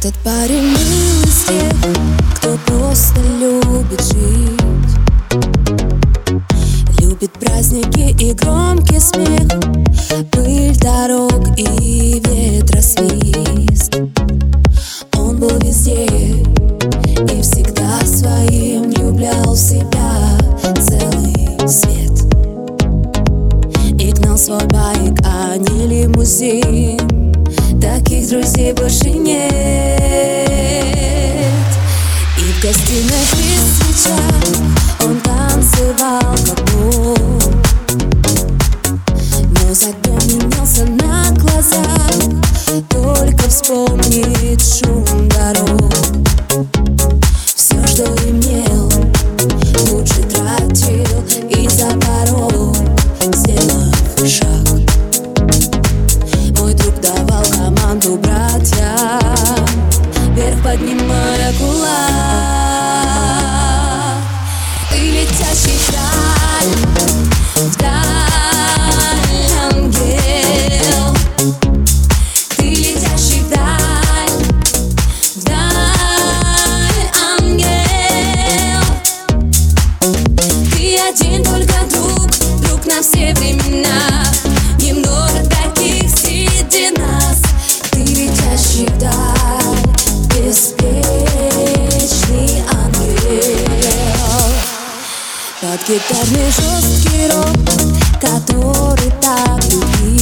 Этот парень был из тех, кто просто любит жить. Любит праздники и громкий смех Пыль дорог и ветросвист Он был везде и всегда своим влюблял в себя целый свет. И гнал свой байк, а не лимузин друзей больше нет. И в гостиной свеча команду, братья. Вверх поднимая кулак. Ты летящий шаг Под гитарный жесткий рок, который так любит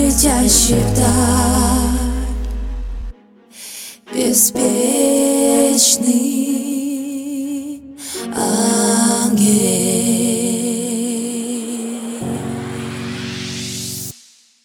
летящий вдаль. Беспечный.